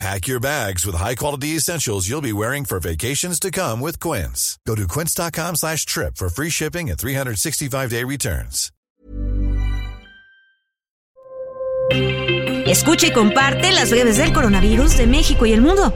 Pack your bags with high-quality essentials you'll be wearing for vacations to come with Quince. Go to quince.com slash trip for free shipping and 365-day returns. Escucha y comparte las breves del coronavirus de México y el mundo.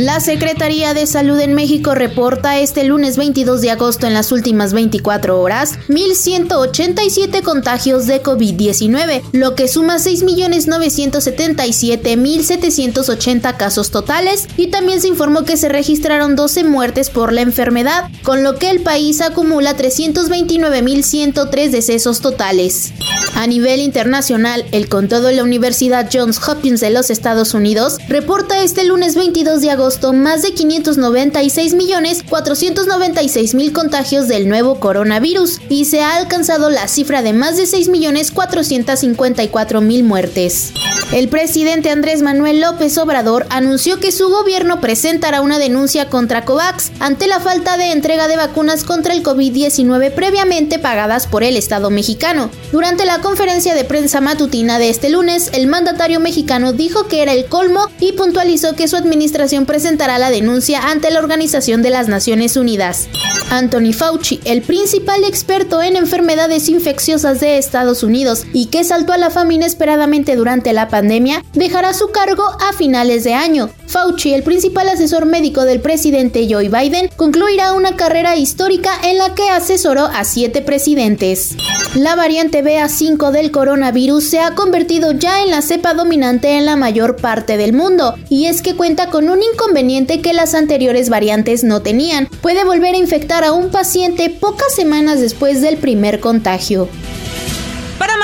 La Secretaría de Salud en México reporta este lunes 22 de agosto en las últimas 24 horas 1.187 contagios de COVID-19, lo que suma 6.977.780 casos totales y también se informó que se registraron 12 muertes por la enfermedad, con lo que el país acumula 329.103 decesos totales. A nivel internacional, el contado de la Universidad Johns Hopkins de los Estados Unidos reporta este lunes 22 de agosto más de 596 millones 496 mil contagios del nuevo coronavirus y se ha alcanzado la cifra de más de 6 millones 454 mil muertes. El presidente Andrés Manuel López Obrador anunció que su gobierno presentará una denuncia contra COVAX ante la falta de entrega de vacunas contra el COVID-19 previamente pagadas por el Estado mexicano. Durante la conferencia de prensa matutina de este lunes, el mandatario mexicano dijo que era el colmo y puntualizó que su administración presentará la denuncia ante la Organización de las Naciones Unidas. Anthony Fauci, el principal experto en enfermedades infecciosas de Estados Unidos y que saltó a la fama inesperadamente durante la pandemia, dejará su cargo a finales de año. Fauci, el principal asesor médico del presidente Joe Biden, concluirá una carrera histórica en la que asesoró a siete presidentes. La variante BA5 del coronavirus se ha convertido ya en la cepa dominante en la mayor parte del mundo, y es que cuenta con un inconveniente que las anteriores variantes no tenían. Puede volver a infectar a un paciente pocas semanas después del primer contagio.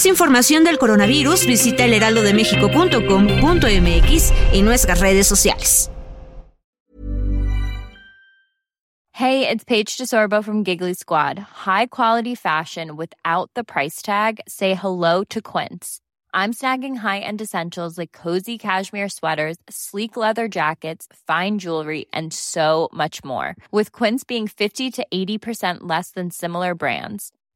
Más información del coronavirus, visita elheraldodemexico.com.mx y nuestras redes sociales. Hey, it's Paige DeSorbo from Giggly Squad. High quality fashion without the price tag. Say hello to Quince. I'm snagging high-end essentials like cozy cashmere sweaters, sleek leather jackets, fine jewelry, and so much more. With Quince being 50 to 80% less than similar brands.